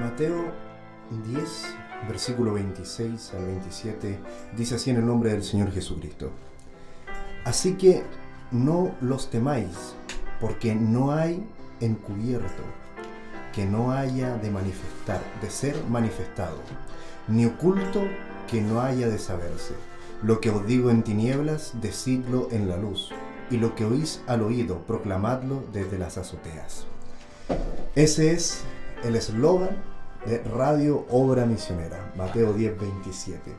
Mateo 10, versículo 26 al 27, dice así en el nombre del Señor Jesucristo. Así que no los temáis, porque no hay encubierto que no haya de manifestar, de ser manifestado, ni oculto que no haya de saberse. Lo que os digo en tinieblas, decidlo en la luz, y lo que oís al oído, proclamadlo desde las azoteas. Ese es el eslogan de Radio Obra Misionera, Mateo 10, 27.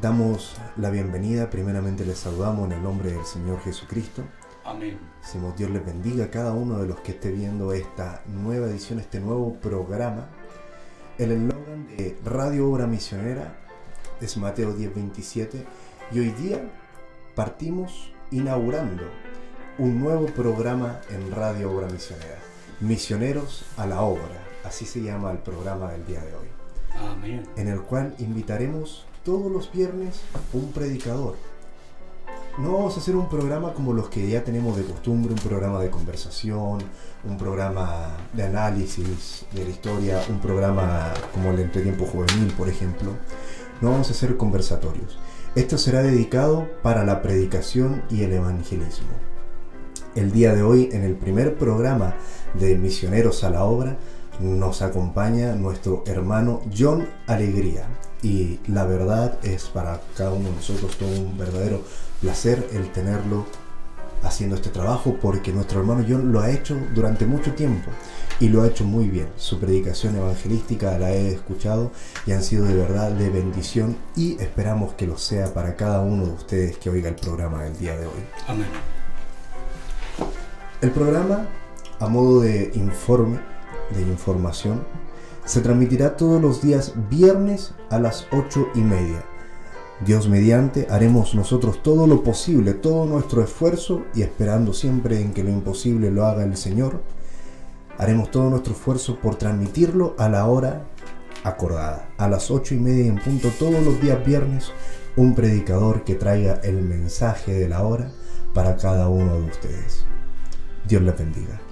Damos la bienvenida, primeramente les saludamos en el nombre del Señor Jesucristo. Amén. Decimos Dios les bendiga a cada uno de los que esté viendo esta nueva edición, este nuevo programa. El eslogan de Radio Obra Misionera es Mateo 10, 27 y hoy día partimos inaugurando un nuevo programa en Radio Obra Misionera. Misioneros a la Obra, así se llama el programa del día de hoy, Amén. en el cual invitaremos todos los viernes un predicador. No vamos a hacer un programa como los que ya tenemos de costumbre, un programa de conversación, un programa de análisis de la historia, un programa como el Entretiempo Juvenil, por ejemplo. No vamos a hacer conversatorios. Esto será dedicado para la predicación y el evangelismo. El día de hoy, en el primer programa de Misioneros a la Obra, nos acompaña nuestro hermano John Alegría. Y la verdad es para cada uno de nosotros todo un verdadero placer el tenerlo haciendo este trabajo porque nuestro hermano John lo ha hecho durante mucho tiempo y lo ha hecho muy bien. Su predicación evangelística la he escuchado y han sido de verdad de bendición y esperamos que lo sea para cada uno de ustedes que oiga el programa del día de hoy. Amén. El programa, a modo de informe, de información se transmitirá todos los días viernes a las 8 y media. Dios mediante, haremos nosotros todo lo posible, todo nuestro esfuerzo y esperando siempre en que lo imposible lo haga el Señor, haremos todo nuestro esfuerzo por transmitirlo a la hora acordada, a las 8 y media en punto todos los días viernes, un predicador que traiga el mensaje de la hora para cada uno de ustedes. Dios les bendiga.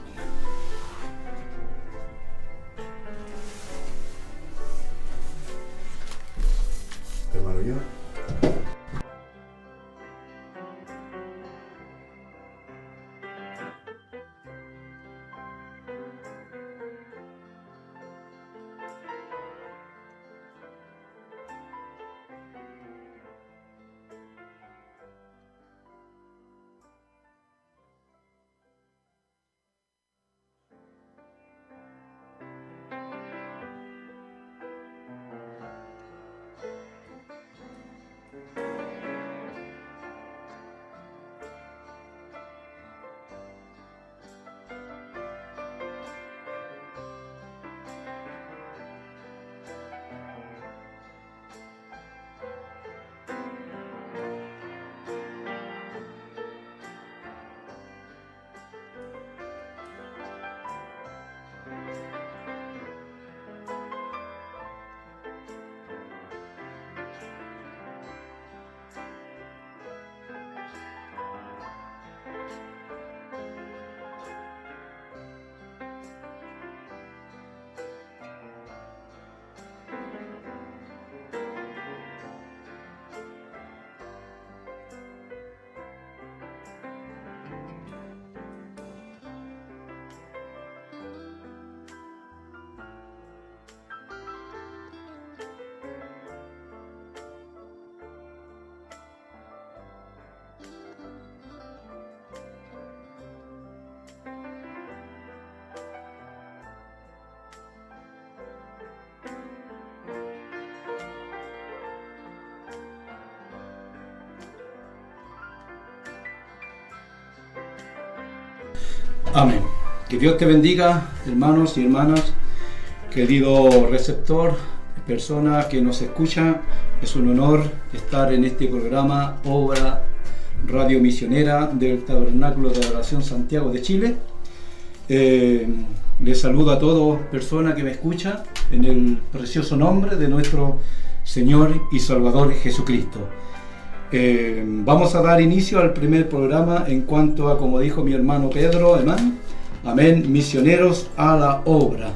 Amén. Que Dios te bendiga, hermanos y hermanas, querido receptor, persona que nos escucha. Es un honor estar en este programa, obra radio misionera del Tabernáculo de Adoración Santiago de Chile. Eh, les saludo a todas personas que me escuchan en el precioso nombre de nuestro Señor y Salvador Jesucristo. Eh, vamos a dar inicio al primer programa en cuanto a, como dijo mi hermano Pedro, amén, amén, misioneros a la obra.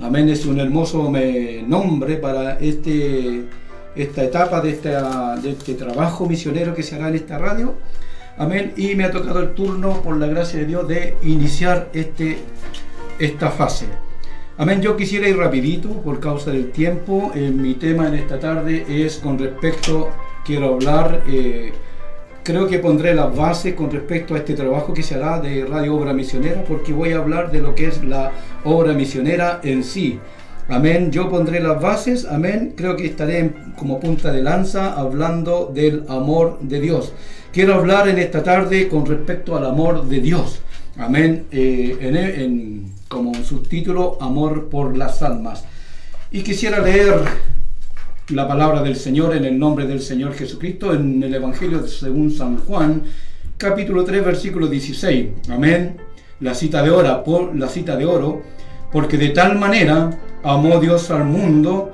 Amén, es un hermoso me, nombre para este, esta etapa de, esta, de este trabajo misionero que se hará en esta radio. Amén, y me ha tocado el turno, por la gracia de Dios, de iniciar este, esta fase. Amén, yo quisiera ir rapidito por causa del tiempo. Eh, mi tema en esta tarde es con respecto quiero hablar, eh, creo que pondré las bases con respecto a este trabajo que se hará de Radio Obra Misionera, porque voy a hablar de lo que es la obra misionera en sí. Amén, yo pondré las bases, amén, creo que estaré como punta de lanza hablando del amor de Dios. Quiero hablar en esta tarde con respecto al amor de Dios. Amén, eh, como subtítulo, Amor por las almas. Y quisiera leer la palabra del Señor en el nombre del Señor Jesucristo en el Evangelio según San Juan, capítulo 3, versículo 16. Amén. La cita de oro, por, la cita de oro, porque de tal manera amó Dios al mundo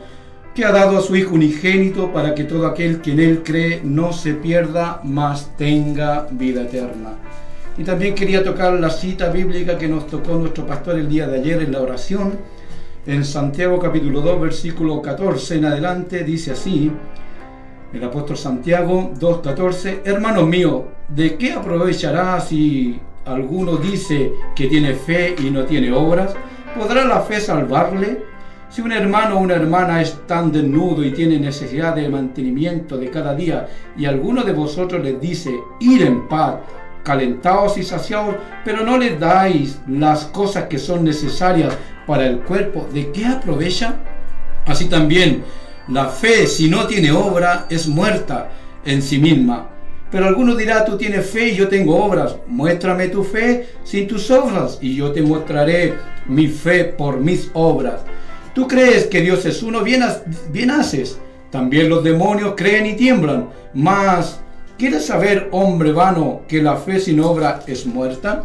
que ha dado a su Hijo unigénito para que todo aquel que en él cree no se pierda, mas tenga vida eterna. Y también quería tocar la cita bíblica que nos tocó nuestro pastor el día de ayer en la oración en Santiago capítulo 2, versículo 14 en adelante, dice así, el apóstol Santiago 2.14, hermanos míos, ¿de qué aprovechará si alguno dice que tiene fe y no tiene obras? ¿Podrá la fe salvarle? Si un hermano o una hermana es tan desnudo y tiene necesidad de mantenimiento de cada día y alguno de vosotros les dice, ir en paz, calentados y saciados, pero no les dais las cosas que son necesarias para el cuerpo, ¿de qué aprovecha? Así también, la fe, si no tiene obra, es muerta en sí misma. Pero alguno dirá, tú tienes fe y yo tengo obras. Muéstrame tu fe sin tus obras y yo te mostraré mi fe por mis obras. Tú crees que Dios es uno, bien, haces. También los demonios creen y tiemblan. Mas, ¿quieres saber, hombre vano, que la fe sin obra es muerta?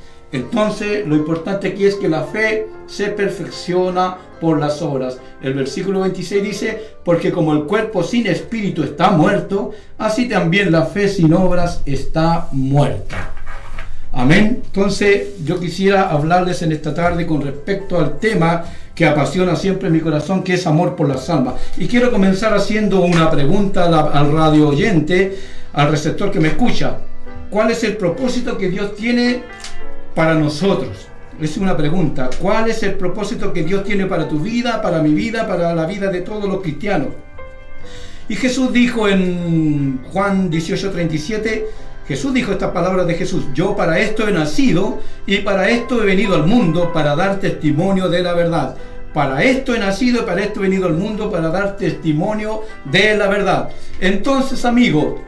Entonces, lo importante aquí es que la fe se perfecciona por las obras. El versículo 26 dice, porque como el cuerpo sin espíritu está muerto, así también la fe sin obras está muerta. Amén. Entonces, yo quisiera hablarles en esta tarde con respecto al tema que apasiona siempre mi corazón, que es amor por las almas. Y quiero comenzar haciendo una pregunta al radio oyente, al receptor que me escucha. ¿Cuál es el propósito que Dios tiene para nosotros? Es una pregunta. ¿Cuál es el propósito que Dios tiene para tu vida, para mi vida, para la vida de todos los cristianos? Y Jesús dijo en Juan 18:37, Jesús dijo estas palabras de Jesús, yo para esto he nacido y para esto he venido al mundo, para dar testimonio de la verdad. Para esto he nacido y para esto he venido al mundo, para dar testimonio de la verdad. Entonces, amigo,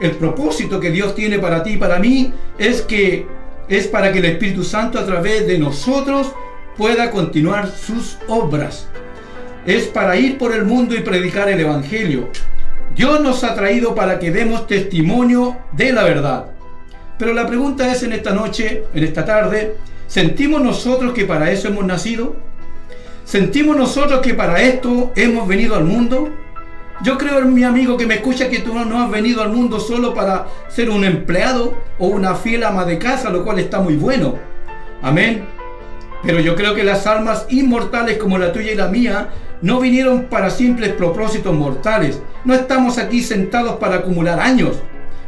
el propósito que Dios tiene para ti y para mí es que es para que el Espíritu Santo a través de nosotros pueda continuar sus obras. Es para ir por el mundo y predicar el Evangelio. Dios nos ha traído para que demos testimonio de la verdad. Pero la pregunta es en esta noche, en esta tarde, ¿sentimos nosotros que para eso hemos nacido? ¿Sentimos nosotros que para esto hemos venido al mundo? Yo creo, mi amigo que me escucha, que tú no has venido al mundo solo para ser un empleado o una fiel ama de casa, lo cual está muy bueno. Amén. Pero yo creo que las almas inmortales como la tuya y la mía no vinieron para simples propósitos mortales. No estamos aquí sentados para acumular años.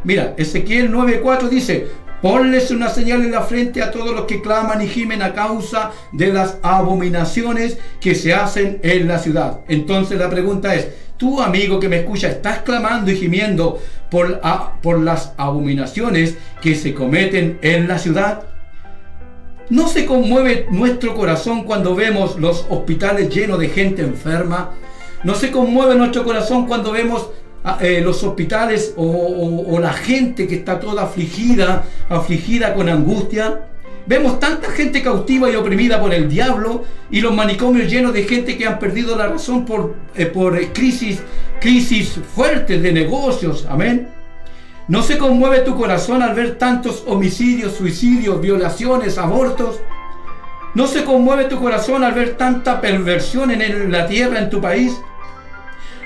Mira, Ezequiel 9:4 dice, Ponles una señal en la frente a todos los que claman y gimen a causa de las abominaciones que se hacen en la ciudad. Entonces la pregunta es, tú amigo que me escucha, estás clamando y gimiendo por, por las abominaciones que se cometen en la ciudad? ¿No se conmueve nuestro corazón cuando vemos los hospitales llenos de gente enferma? ¿No se conmueve nuestro corazón cuando vemos ah, eh, los hospitales o, la gente que está toda afligida, afligida con angustia? Vemos tanta gente cautiva y oprimida por el diablo y los manicomios llenos de gente que han perdido la razón por, eh, por crisis, crisis fuertes de negocios. Amén. ¿No se conmueve tu corazón al ver tantos homicidios, suicidios, violaciones, abortos? ¿No se conmueve tu corazón al ver tanta perversión en la tierra en tu país?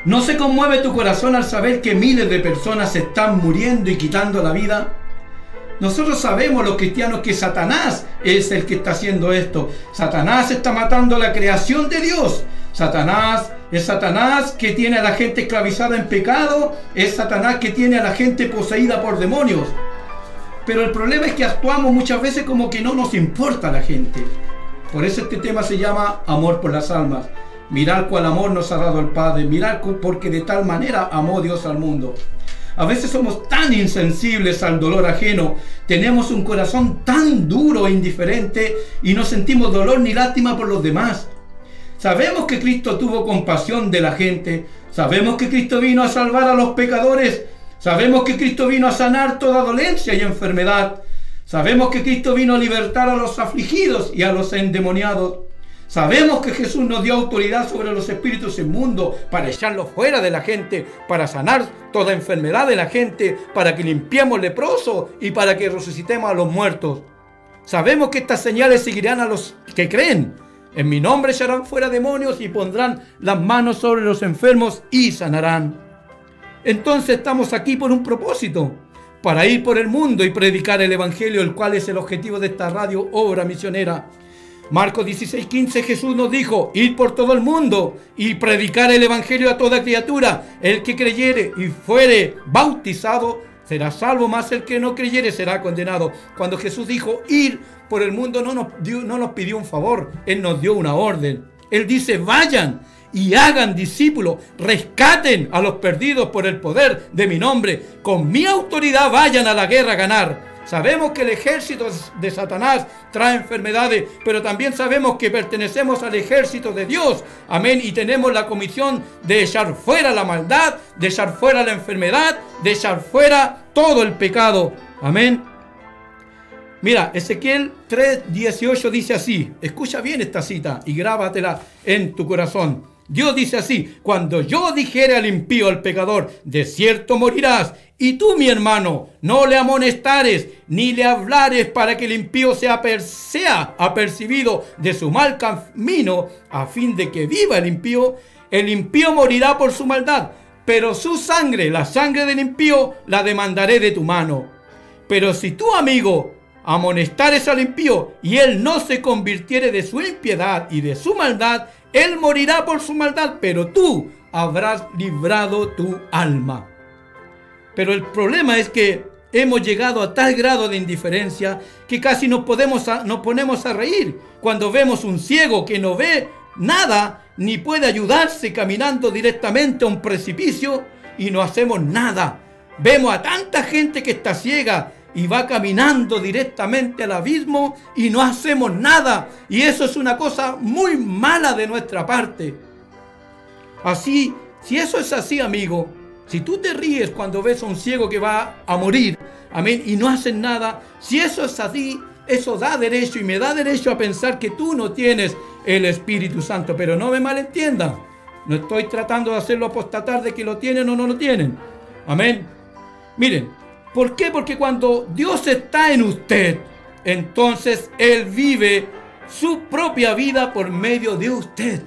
¿No se conmueve tu corazón al saber que miles de personas están muriendo y quitando la vida? Nosotros sabemos los cristianos que Satanás es el que está haciendo esto. Satanás está matando la creación de Dios. Satanás es Satanás que tiene a la gente esclavizada en pecado. Es Satanás que tiene a la gente poseída por demonios. Pero el problema es que actuamos muchas veces como que no nos importa la gente. Por eso este tema se llama amor por las almas. Mirar cuál amor nos ha dado el Padre. Mirar porque de tal manera amó Dios al mundo. A veces somos tan insensibles al dolor ajeno, tenemos un corazón tan duro e indiferente y no sentimos dolor ni lástima por los demás. Sabemos que Cristo tuvo compasión de la gente, sabemos que Cristo vino a salvar a los pecadores, sabemos que Cristo vino a sanar toda dolencia y enfermedad, sabemos que Cristo vino a libertar a los afligidos y a los endemoniados. Sabemos que Jesús nos dio autoridad sobre los espíritus inmundos para echarlos fuera de la gente, para sanar toda enfermedad de la gente, para que limpiemos leprosos y para que resucitemos a los muertos. Sabemos que estas señales seguirán a los que creen. En mi nombre echarán fuera demonios y pondrán las manos sobre los enfermos y sanarán. Entonces estamos aquí por un propósito, para ir por el mundo y predicar el Evangelio, el cual es el objetivo de esta radio obra misionera. Marcos 16:15 Jesús nos dijo, ir por todo el mundo y predicar el Evangelio a toda criatura. El que creyere y fuere bautizado será salvo, más el que no creyere será condenado. Cuando Jesús dijo ir por el mundo no nos, no nos pidió un favor, Él nos dio una orden. Él dice, vayan y hagan discípulos, rescaten a los perdidos por el poder de mi nombre. Con mi autoridad vayan a la guerra a ganar. Sabemos que el ejército de Satanás trae enfermedades, pero también sabemos que pertenecemos al ejército de Dios. Amén. Y tenemos la comisión de echar fuera la maldad, de echar fuera la enfermedad, de echar fuera todo el pecado. Amén. Mira, Ezequiel 3:18 dice así. Escucha bien esta cita y grábatela en tu corazón. Dios dice así, cuando yo dijere al impío, al pecador, de cierto morirás, y tú, mi hermano, no le amonestares, ni le hablares para que el impío sea, sea apercibido de su mal camino, a fin de que viva el impío, el impío morirá por su maldad, pero su sangre, la sangre del impío, la demandaré de tu mano. Pero si tú, amigo, amonestares al impío y él no se convirtiere de su impiedad y de su maldad, él morirá por su maldad, pero tú habrás librado tu alma. Pero el problema es que hemos llegado a tal grado de indiferencia que casi nos, podemos nos ponemos a reír cuando vemos un ciego que no ve nada ni puede ayudarse caminando directamente a un precipicio y no hacemos nada. Vemos a tanta gente que está ciega y va caminando directamente al abismo y no hacemos nada. Y eso es una cosa muy mala de nuestra parte. Así, si eso es así, amigo, si tú te ríes cuando ves a un ciego que va a morir, amén, y no hacen nada, si eso es así, eso da derecho y me da derecho a pensar que tú no tienes el Espíritu Santo. Pero no me malentiendan. No estoy tratando de hacerlo apostatar de que lo tienen o no lo tienen. Amén. Miren, ¿Por qué? Porque cuando Dios está en usted, entonces Él vive su propia vida por medio de usted.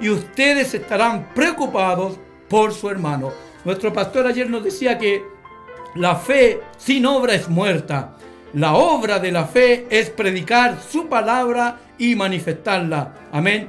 Y ustedes estarán preocupados por su hermano. Nuestro pastor ayer nos decía que la fe sin obra es muerta. La obra de la fe es predicar su palabra y manifestarla. Amén.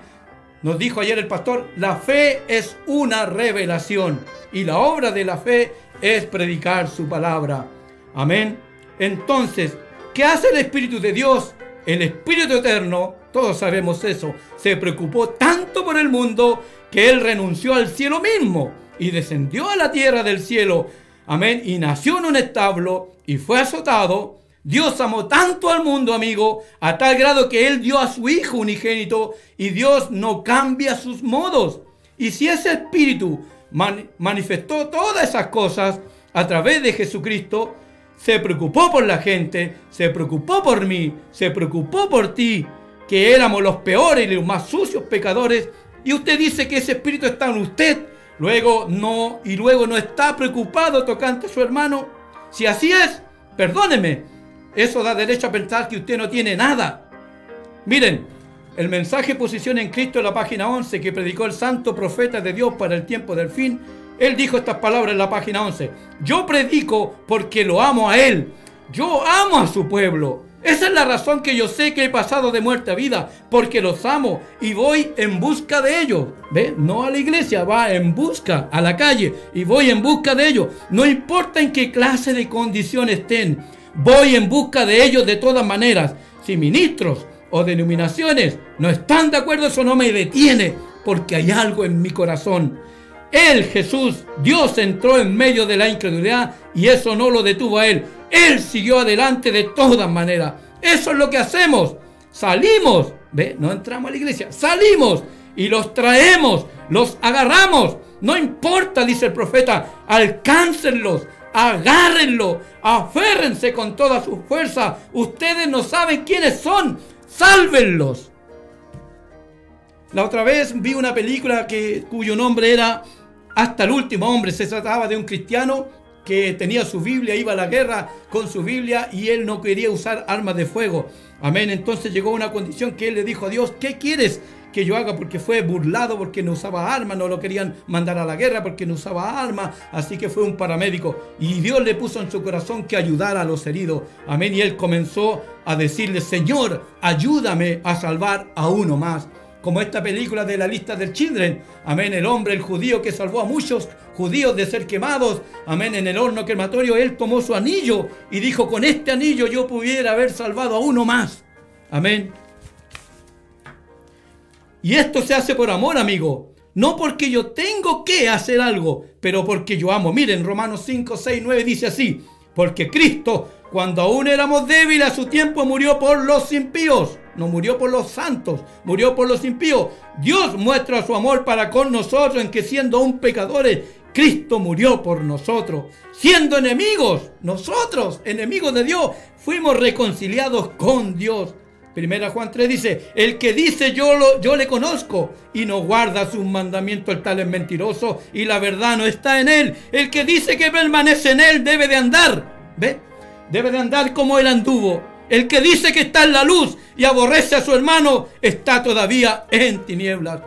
Nos dijo ayer el pastor, la fe es una revelación y la obra de la fe es predicar su palabra. Amén. Entonces, ¿qué hace el Espíritu de Dios? El Espíritu Eterno, todos sabemos eso, se preocupó tanto por el mundo que Él renunció al cielo mismo y descendió a la tierra del cielo. Amén. Y nació en un establo y fue azotado. Dios amó tanto al mundo, amigo, a tal grado que Él dio a su Hijo unigénito y Dios no cambia sus modos. Y si ese Espíritu manifestó todas esas cosas a través de Jesucristo, se preocupó por la gente, se preocupó por mí, se preocupó por ti, que éramos los peores y los más sucios pecadores, y usted dice que ese espíritu está en usted, luego no, y luego no está preocupado tocante a su hermano. Si así es, perdóneme, eso da derecho a pensar que usted no tiene nada. Miren, el mensaje Posición en Cristo en la página 11 que predicó el santo profeta de Dios para el tiempo del fin él dijo estas palabras en la página 11. Yo predico porque lo amo a Él. Yo amo a su pueblo. Esa es la razón que yo sé que he pasado de muerte a vida, porque los amo y voy en busca de ellos. ¿Ve? No a la iglesia, va en busca a la calle y voy en busca de ellos. No importa en qué clase de condición estén, voy en busca de ellos de todas maneras. Si ministros o denominaciones no están de acuerdo, eso no me detiene, porque hay algo en mi corazón él, Jesús, Dios entró en medio de la incredulidad y eso no lo detuvo a él. Él siguió adelante de todas maneras. Eso es lo que hacemos. Salimos, ¿ve? No entramos a la iglesia. Salimos y los traemos, los agarramos. No importa, dice el profeta, alcáncenlos, agárrenlos, aférrense con toda su fuerza. Ustedes no saben quiénes son, sálvenlos. La otra vez vi una película que, cuyo nombre era hasta el último hombre. Se trataba de un cristiano que tenía su Biblia, iba a la guerra con su Biblia y él no quería usar armas de fuego. Amén. Entonces llegó una condición que él le dijo a Dios, ¿qué quieres que yo haga? Porque fue burlado porque no usaba armas, no lo querían mandar a la guerra porque no usaba armas, así que fue un paramédico. Y Dios le puso en su corazón que ayudara a los heridos. Amén. Y él comenzó a decirle, Señor, ayúdame a salvar a uno más como esta película de la lista del Children. Amén, el hombre, el judío que salvó a muchos judíos de ser quemados. Amén, en el horno crematorio él tomó su anillo y dijo, con este anillo yo pudiera haber salvado a uno más. Amén. Y esto se hace por amor, amigo. No porque yo tengo que hacer algo, pero porque yo amo. Miren, Romanos 5, 6, 9 dice así. Porque Cristo, cuando aún éramos débiles a su tiempo, murió por los impíos. No murió por los santos, murió por los impíos. Dios muestra su amor para con nosotros en que siendo aún pecadores, Cristo murió por nosotros. Siendo enemigos, nosotros, enemigos de Dios, fuimos reconciliados con Dios. Primera Juan 3 dice, el que dice yo, lo, yo le conozco y no guarda sus mandamientos, el tal es mentiroso y la verdad no está en él. El que dice que permanece en él debe de andar, ¿ve? Debe de andar como él anduvo. El que dice que está en la luz y aborrece a su hermano está todavía en tinieblas.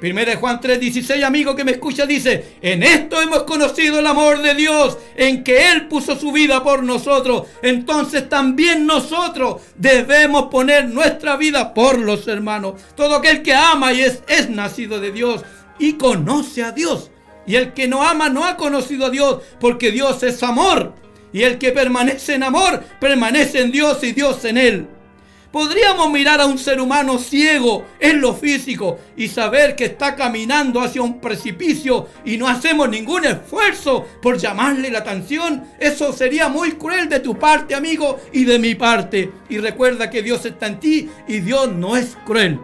Primera de Juan 3:16, amigo que me escucha, dice, en esto hemos conocido el amor de Dios, en que Él puso su vida por nosotros. Entonces también nosotros debemos poner nuestra vida por los hermanos. Todo aquel que ama y es, es nacido de Dios y conoce a Dios. Y el que no ama no ha conocido a Dios, porque Dios es amor. Y el que permanece en amor, permanece en Dios y Dios en él. Podríamos mirar a un ser humano ciego en lo físico y saber que está caminando hacia un precipicio y no hacemos ningún esfuerzo por llamarle la atención. Eso sería muy cruel de tu parte, amigo, y de mi parte. Y recuerda que Dios está en ti y Dios no es cruel.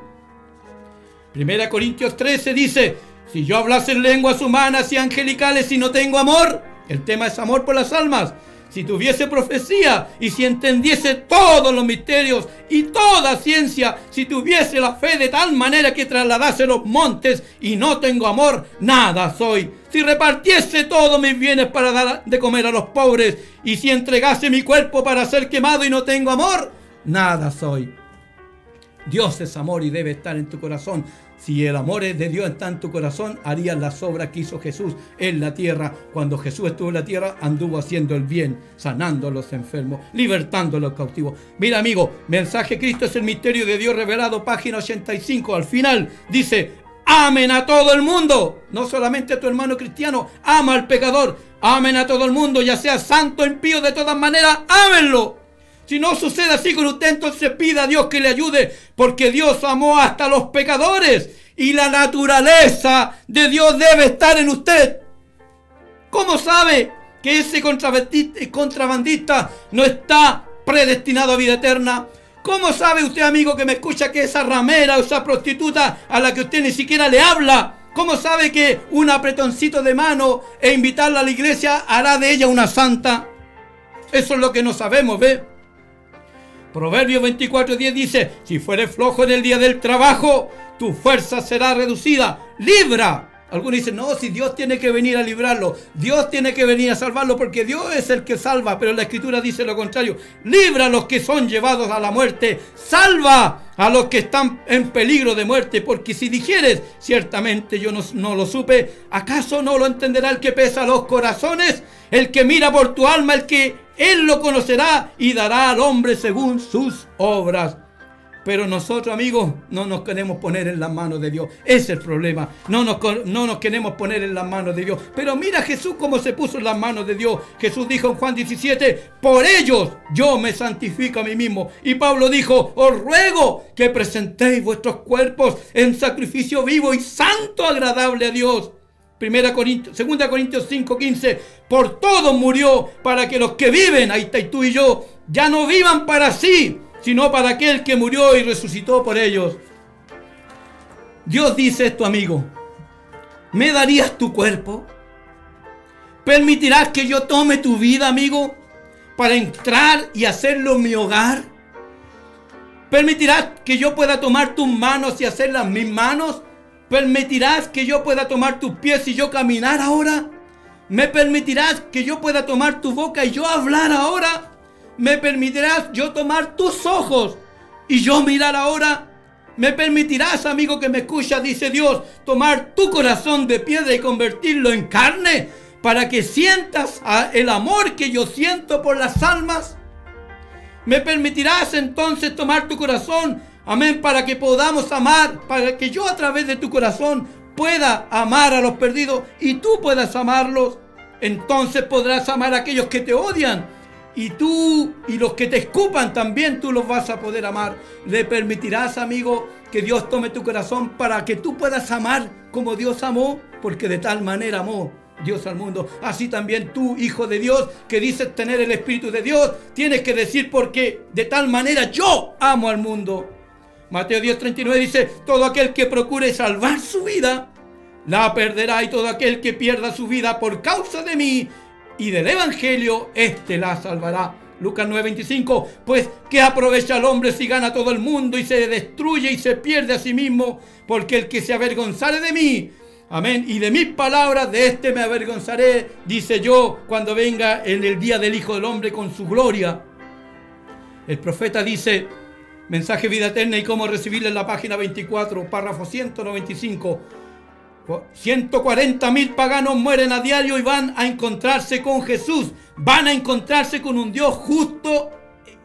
Primera Corintios 13 dice, si yo hablase en lenguas humanas y angelicales y no tengo amor, el tema es amor por las almas si tuviese profecía y si entendiese todos los misterios y toda ciencia, si tuviese la fe de tal manera que trasladase los montes y no tengo amor, nada soy. Si repartiese todos mis bienes para dar de comer a los pobres y si entregase mi cuerpo para ser quemado y no tengo amor, nada soy. Dios es amor y debe estar en tu corazón. Si el amor de Dios está en tu corazón, harías las obras que hizo Jesús en la tierra. Cuando Jesús estuvo en la tierra, anduvo haciendo el bien, sanando a los enfermos, libertando a los cautivos. Mira, amigo, mensaje Cristo es el misterio de Dios revelado, página 85. Al final dice, amen a todo el mundo. No solamente a tu hermano cristiano, ama al pecador. Amen a todo el mundo, ya sea santo, impío, de todas maneras, ámenlo. Si no sucede así con usted, entonces pida a Dios que le ayude, porque Dios amó hasta los pecadores y la naturaleza de Dios debe estar en usted. ¿Cómo sabe que ese contrabandista no está predestinado a vida eterna? ¿Cómo sabe usted, amigo, que me escucha que esa ramera o esa prostituta a la que usted ni siquiera le habla, ¿Cómo sabe que un apretoncito de mano e invitarla a la iglesia hará de ella una santa? Eso es lo que no sabemos, ¿ve? Proverbio 24.10 dice, si fueres flojo en el día del trabajo, tu fuerza será reducida. Libra. Algunos dicen, no, si Dios tiene que venir a librarlo, Dios tiene que venir a salvarlo porque Dios es el que salva, pero la escritura dice lo contrario. Libra a los que son llevados a la muerte, salva a los que están en peligro de muerte, porque si dijeres, ciertamente yo no, no lo supe, ¿acaso no lo entenderá el que pesa los corazones? El que mira por tu alma, el que él lo conocerá y dará al hombre según sus obras. Pero nosotros, amigos, no nos queremos poner en las manos de Dios. Ese es el problema. No nos, no nos queremos poner en las manos de Dios. Pero mira Jesús cómo se puso en las manos de Dios. Jesús dijo en Juan 17, por ellos yo me santifico a mí mismo. Y Pablo dijo, os ruego que presentéis vuestros cuerpos en sacrificio vivo y santo agradable a Dios. Primera Corintios, 2 Corintios 5:15, por todo murió para que los que viven, ahí está y tú y yo, ya no vivan para sí, sino para aquel que murió y resucitó por ellos. Dios dice esto, amigo, ¿me darías tu cuerpo? ¿Permitirás que yo tome tu vida, amigo, para entrar y hacerlo mi hogar? ¿Permitirás que yo pueda tomar tus manos y hacerlas mis manos? ¿Permitirás que yo pueda tomar tus pies y yo caminar ahora? ¿Me permitirás que yo pueda tomar tu boca y yo hablar ahora? ¿Me permitirás yo tomar tus ojos y yo mirar ahora? ¿Me permitirás, amigo que me escucha, dice Dios, tomar tu corazón de piedra y convertirlo en carne para que sientas el amor que yo siento por las almas? ¿Me permitirás entonces tomar tu corazón Amén, para que podamos amar, para que yo a través de tu corazón pueda amar a los perdidos y tú puedas amarlos. Entonces podrás amar a aquellos que te odian. Y tú y los que te escupan también tú los vas a poder amar. Le permitirás, amigo, que Dios tome tu corazón para que tú puedas amar como Dios amó, porque de tal manera amó Dios al mundo. Así también tú, hijo de Dios, que dices tener el Espíritu de Dios, tienes que decir porque de tal manera yo amo al mundo. Mateo 10:39 dice, todo aquel que procure salvar su vida, la perderá y todo aquel que pierda su vida por causa de mí y del Evangelio, éste la salvará. Lucas 9:25, pues ¿qué aprovecha el hombre si gana todo el mundo y se destruye y se pierde a sí mismo? Porque el que se avergonzare de mí, amén, y de mis palabras, de este me avergonzaré, dice yo, cuando venga en el día del Hijo del Hombre con su gloria. El profeta dice, mensaje vida eterna y cómo recibirla en la página 24, párrafo 195. 140 mil paganos mueren a diario y van a encontrarse con Jesús. Van a encontrarse con un Dios justo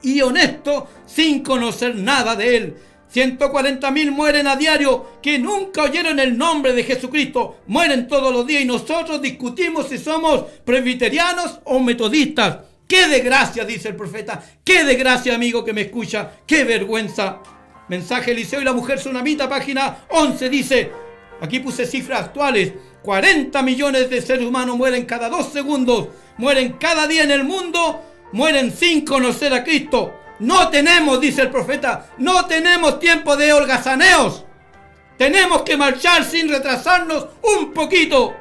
y honesto sin conocer nada de Él. 140 mil mueren a diario que nunca oyeron el nombre de Jesucristo. Mueren todos los días y nosotros discutimos si somos presbiterianos o metodistas. Qué desgracia, dice el profeta. Qué desgracia, amigo que me escucha. Qué vergüenza. Mensaje Eliseo y la mujer tsunamita, página 11, dice, aquí puse cifras actuales. 40 millones de seres humanos mueren cada dos segundos. Mueren cada día en el mundo. Mueren sin conocer a Cristo. No tenemos, dice el profeta, no tenemos tiempo de holgazaneos. Tenemos que marchar sin retrasarnos un poquito.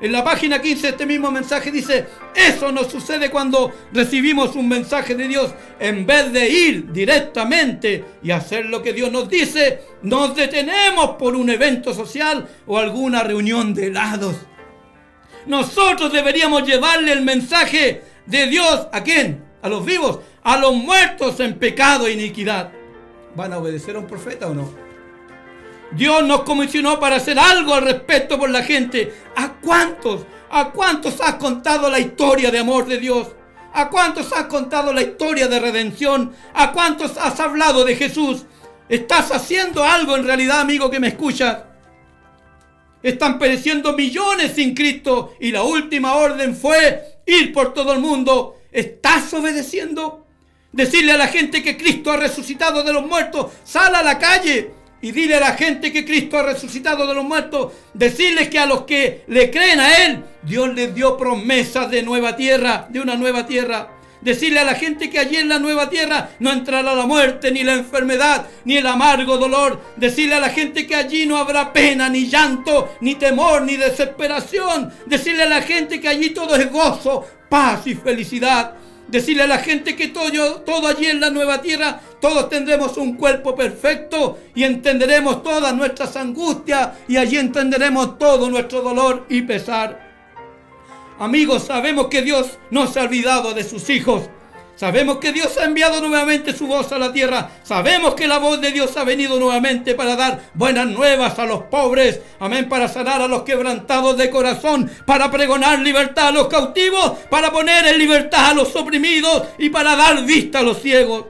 En la página 15 este mismo mensaje dice, eso nos sucede cuando recibimos un mensaje de Dios. En vez de ir directamente y hacer lo que Dios nos dice, nos detenemos por un evento social o alguna reunión de helados. Nosotros deberíamos llevarle el mensaje de Dios a quién? A los vivos, a los muertos en pecado e iniquidad. ¿Van a obedecer a un profeta o no? Dios nos comisionó para hacer algo al respecto por la gente. ¿A cuántos? ¿A cuántos has contado la historia de amor de Dios? ¿A cuántos has contado la historia de redención? ¿A cuántos has hablado de Jesús? ¿Estás haciendo algo en realidad, amigo que me escuchas? Están pereciendo millones sin Cristo y la última orden fue ir por todo el mundo. ¿Estás obedeciendo? Decirle a la gente que Cristo ha resucitado de los muertos. Sal a la calle y dile a la gente que Cristo ha resucitado de los muertos. Decirles que a los que le creen a Él, Dios les dio promesas de nueva tierra, de una nueva tierra. Decirle a la gente que allí en la nueva tierra no entrará la muerte, ni la enfermedad, ni el amargo dolor. Decirle a la gente que allí no habrá pena, ni llanto, ni temor, ni desesperación. Decirle a la gente que allí todo es gozo, paz y felicidad. Decirle a la gente que todo, todo allí en la nueva tierra, todos tendremos un cuerpo perfecto y entenderemos todas nuestras angustias y allí entenderemos todo nuestro dolor y pesar. Amigos, sabemos que Dios no se ha olvidado de sus hijos. Sabemos que Dios ha enviado nuevamente su voz a la tierra. Sabemos que la voz de Dios ha venido nuevamente para dar buenas nuevas a los pobres. Amén. Para sanar a los quebrantados de corazón. Para pregonar libertad a los cautivos. Para poner en libertad a los oprimidos. Y para dar vista a los ciegos.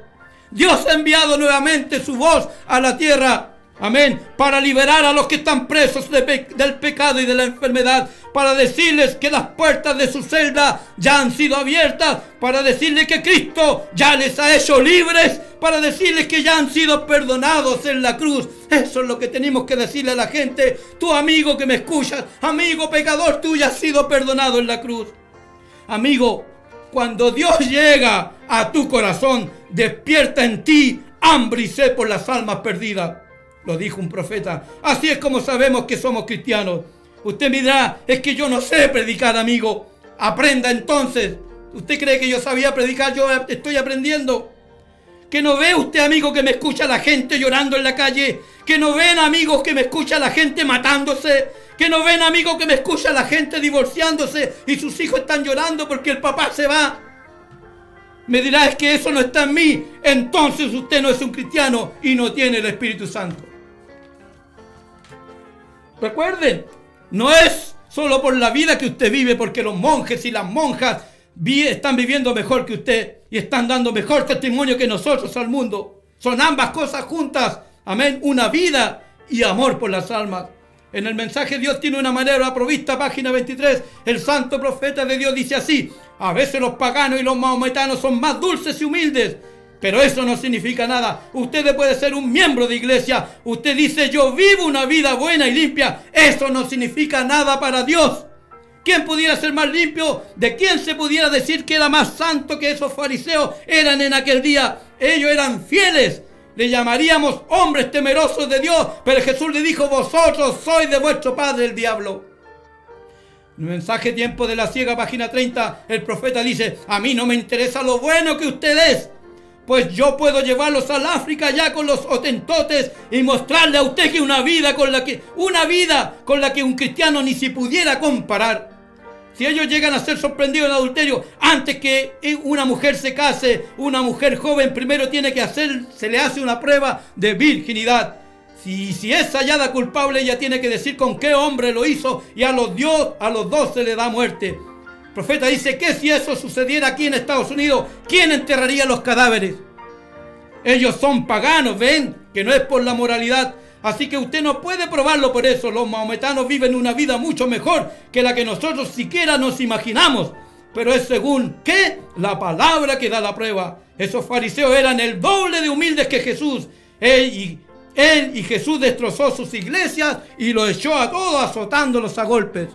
Dios ha enviado nuevamente su voz a la tierra Amén. Para liberar a los que están presos del pecado y de la enfermedad. Para decirles que las puertas de su celda ya han sido abiertas. Para decirles que Cristo ya les ha hecho libres. Para decirles que ya han sido perdonados en la cruz. Eso es lo que tenemos que decirle a la gente. Tu amigo que me escuchas, amigo pecador, tú ya has sido perdonado en la cruz. Amigo, cuando Dios llega a tu corazón, despierta en ti hambre y sed por las almas perdidas. Lo dijo un profeta. Así es como sabemos que somos cristianos. Usted me dirá, es que yo no sé predicar, amigo. Aprenda entonces. ¿Usted cree que yo sabía predicar? Yo estoy aprendiendo. Que no ve usted, amigo, que me escucha la gente llorando en la calle. Que no ven, amigos, que me escucha la gente matándose. Que no ven, amigos, que me escucha la gente divorciándose y sus hijos están llorando porque el papá se va. Me dirá, es que eso no está en mí. Entonces usted no es un cristiano y no tiene el Espíritu Santo. Recuerden, no es solo por la vida que usted vive, porque los monjes y las monjas están viviendo mejor que usted y están dando mejor testimonio que nosotros al mundo. Son ambas cosas juntas. Amén. Una vida y amor por las almas. En el mensaje Dios tiene una manera provista, página 23. El santo profeta de Dios dice así. A veces los paganos y los maometanos son más dulces y humildes Pero eso no significa nada. Usted puede ser un miembro de iglesia. Usted dice, yo vivo una vida buena y limpia. Eso no significa nada para Dios. ¿Quién pudiera ser más limpio? ¿De quién se pudiera decir que era más santo que esos fariseos eran en aquel día? Ellos eran fieles. Le llamaríamos hombres temerosos de Dios. Pero Jesús le dijo, vosotros sois de vuestro padre el diablo. Mensaje Tiempo de la Ciega, página 30, el profeta dice, a mí no me interesa lo bueno que usted es pues yo puedo llevarlos al África ya con los otentotes y mostrarle a usted que una vida con la que una vida con la que un cristiano ni se pudiera comparar. Si ellos llegan a ser sorprendidos en adulterio antes que una mujer se case, una mujer joven primero tiene que hacer, se le hace una prueba de virginidad. Si, si es hallada culpable, ella tiene que decir con qué hombre lo hizo y a los, Dios, a los dos se le da muerte. El profeta dice que si eso sucediera aquí en Estados Unidos, ¿quién enterraría los cadáveres? Ellos son paganos, ven, que no es por la moralidad. Así que usted no puede probarlo por eso. Los maometanos viven una vida mucho mejor que la que nosotros siquiera nos imaginamos. Pero es según qué? La palabra que da la prueba. Esos fariseos eran el doble de humildes que Jesús. Él y, él y Jesús destrozó sus iglesias y lo echó a todos azotándolos a golpes.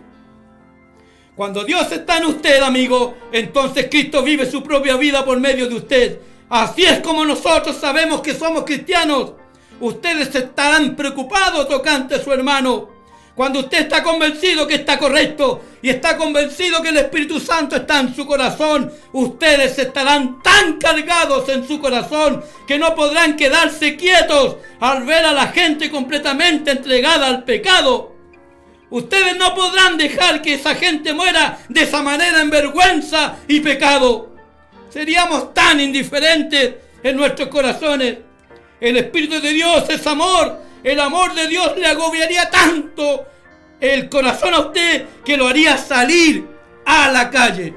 Cuando Dios está en usted, amigo, entonces Cristo vive su propia vida por medio de usted. Así es como nosotros sabemos que somos cristianos. Ustedes estarán preocupados tocante a su hermano. Cuando usted está convencido que está correcto y está convencido que el Espíritu Santo está en su corazón, ustedes estarán tan cargados en su corazón que no podrán quedarse quietos al ver a la gente completamente entregada al pecado. Ustedes no podrán dejar que esa gente muera de esa manera en vergüenza y pecado. Seríamos tan indiferentes en nuestros corazones. El Espíritu de Dios es amor. El amor de Dios le agobiaría tanto el corazón a usted que lo haría salir a la calle.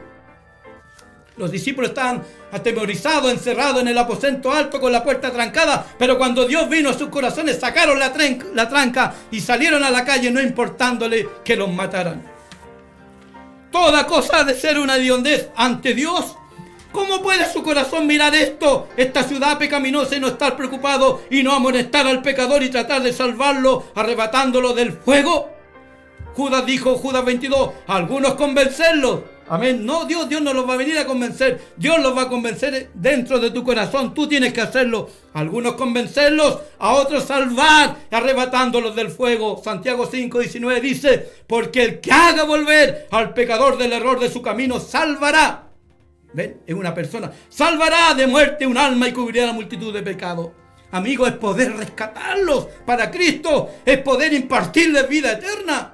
Los discípulos estaban atemorizados, encerrados en el aposento alto con la puerta trancada, pero cuando Dios vino a sus corazones sacaron la, la tranca y salieron a la calle no importándole que los mataran. Toda cosa ha de ser una hediondez ante Dios. ¿Cómo puede su corazón mirar esto, esta ciudad pecaminosa y no estar preocupado y no amonestar al pecador y tratar de salvarlo arrebatándolo del fuego? Judas dijo, Judas 22, algunos convencerlos Amén. No, Dios, Dios no los va a venir a convencer. Dios los va a convencer dentro de tu corazón. Tú tienes que hacerlo. Algunos convencerlos, a otros salvar, arrebatándolos del fuego. Santiago 5, 19 dice, porque el que haga volver al pecador del error de su camino, salvará. ¿Ven? Es una persona. Salvará de muerte un alma y cubrirá la multitud de pecados. Amigo, es poder rescatarlos para Cristo. Es poder impartirles vida eterna.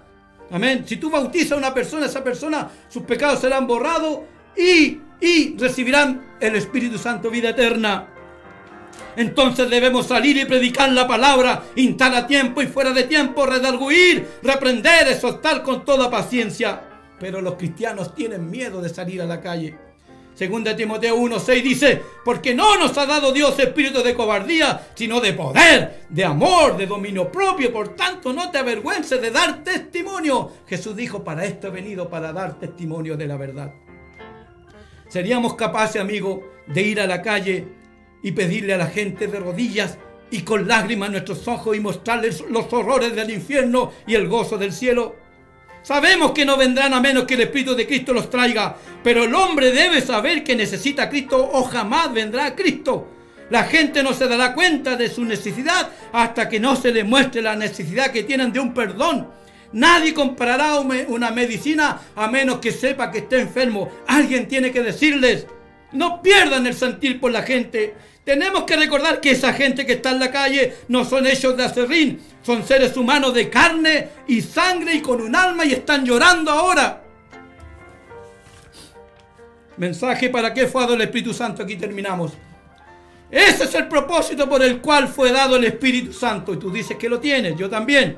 Amén. Si tú bautizas a una persona, esa persona, sus pecados serán borrados y, y recibirán el Espíritu Santo vida eterna. Entonces debemos salir y predicar la palabra, instar a tiempo y fuera de tiempo, redarguir, reprender, exhortar con toda paciencia. Pero los cristianos tienen miedo de salir a la calle. Segunda Timoteo 1:6 dice, porque no nos ha dado Dios espíritu de cobardía, sino de poder, de amor, de dominio propio. Por tanto, no te avergüences de dar testimonio. Jesús dijo, para esto he venido, para dar testimonio de la verdad. ¿Seríamos capaces, amigo, de ir a la calle y pedirle a la gente de rodillas y con lágrimas en nuestros ojos y mostrarles los horrores del infierno y el gozo del cielo? Sabemos que no vendrán a menos que el Espíritu de Cristo los traiga, pero el hombre debe saber que necesita a Cristo o jamás vendrá a Cristo. La gente no se dará cuenta de su necesidad hasta que no se le muestre la necesidad que tienen de un perdón. Nadie comprará una medicina a menos que sepa que está enfermo. Alguien tiene que decirles, no pierdan el sentir por la gente. Tenemos que recordar que esa gente que está en la calle no son ellos de acerrín, son seres humanos de carne y sangre y con un alma y están llorando ahora. Mensaje para qué fue dado el Espíritu Santo. Aquí terminamos. Ese es el propósito por el cual fue dado el Espíritu Santo. Y tú dices que lo tienes, yo también.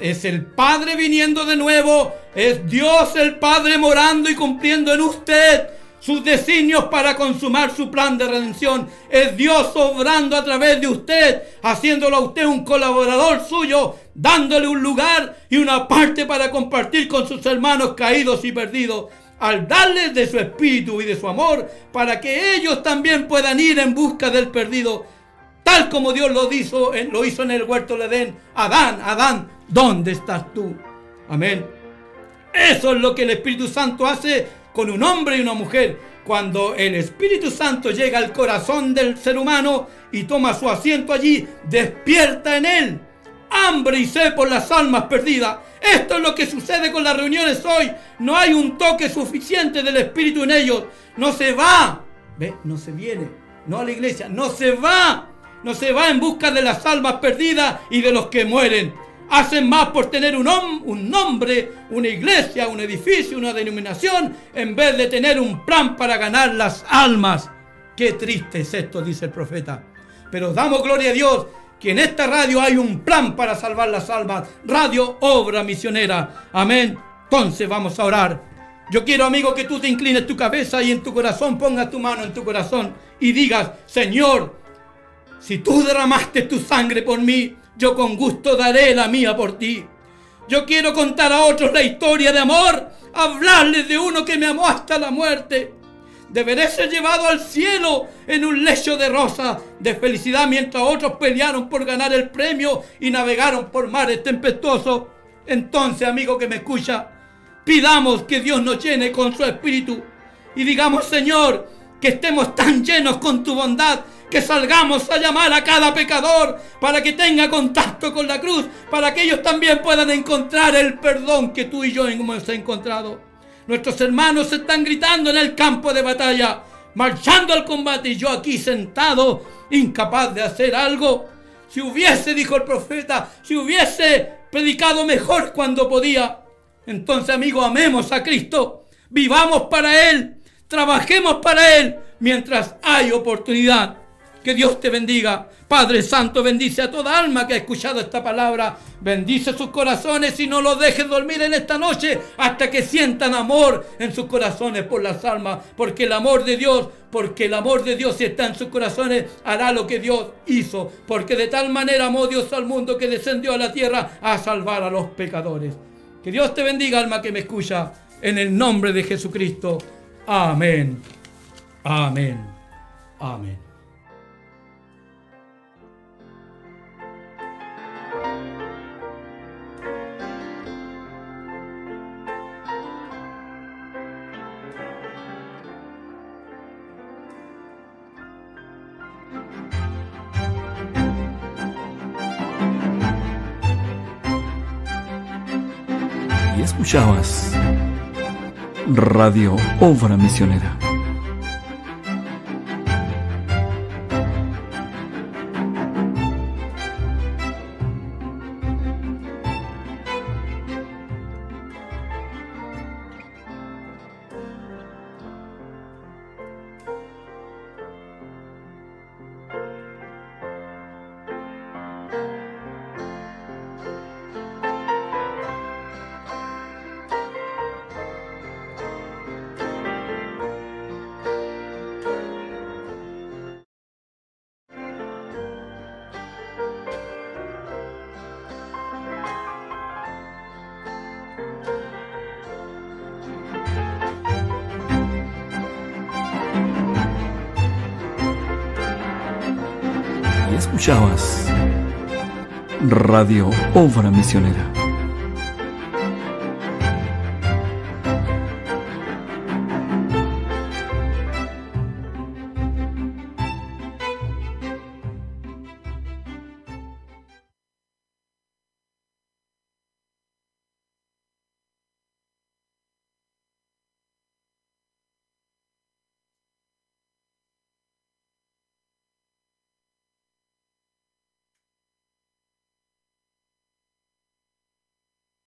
Es el Padre viniendo de nuevo. Es Dios el Padre morando y cumpliendo en usted sus designios para consumar su plan de redención. Es Dios obrando a través de usted, haciéndolo a usted un colaborador suyo, dándole un lugar y una parte para compartir con sus hermanos caídos y perdidos. al darles de su espíritu y de su amor, para que ellos también puedan ir en busca del perdido, tal como Dios lo hizo, lo hizo en el huerto de Edén. Adán, Adán, ¿dónde estás tú? Amén. Eso es lo que el Espíritu Santo hace con un hombre y una mujer. Cuando el Espíritu Santo llega al corazón del ser humano y toma su asiento allí, despierta en él hambre y sed por las almas perdidas. Esto es lo que sucede con las reuniones hoy. No hay un toque suficiente del Espíritu en ellos. No se va. ¿Ve? No se viene. No a la iglesia. No se va. No se va en busca de las almas perdidas y de los que mueren. Hacen más por tener un, nombre, una iglesia, un edificio, una denominación, en vez de tener un plan para ganar las almas. Qué triste es esto, dice el profeta. Pero damos gloria a Dios que en esta radio hay un plan para salvar las almas. Radio Obra Misionera. Amén. Entonces vamos a orar. Yo quiero, amigo, que tú te inclines tu cabeza y en tu corazón pongas tu mano en tu corazón y digas, Señor, si tú derramaste tu sangre por mí, yo con gusto daré la mía por ti. Yo quiero contar a otros la historia de amor, hablarles de uno que me amó hasta la muerte Deberé ser llevado al cielo en un lecho de rosa de felicidad mientras otros pelearon por ganar el premio y navegaron por mares tempestuosos. Entonces, amigo que me escucha, pidamos que Dios nos llene con su espíritu y digamos, Señor, que estemos tan llenos con tu bondad que salgamos a llamar a cada pecador para que tenga contacto con la cruz, para que ellos también puedan encontrar el perdón que tú y yo hemos encontrado. Nuestros hermanos están gritando en el campo de batalla, marchando al combate y yo aquí sentado, incapaz de hacer algo. Si hubiese, dijo el profeta, si hubiese predicado mejor cuando podía. Entonces, amigo, amemos a Cristo, vivamos para Él, trabajemos para Él mientras hay oportunidad. Que Dios te bendiga. Padre Santo, bendice a toda alma que ha escuchado esta palabra. Bendice sus corazones y no los dejes dormir en esta noche hasta que sientan amor en sus corazones por las almas. Porque el amor de Dios, porque el amor de Dios si está en sus corazones, hará lo que Dios hizo. Porque de tal manera amó Dios al mundo que descendió a la tierra a salvar a los pecadores. Que Dios te bendiga, alma que me escucha. En el nombre de Jesucristo. Amén. Amén. Amén. Escuchabas Radio Obra Misionera. Escuchabas Radio Obra Misionera.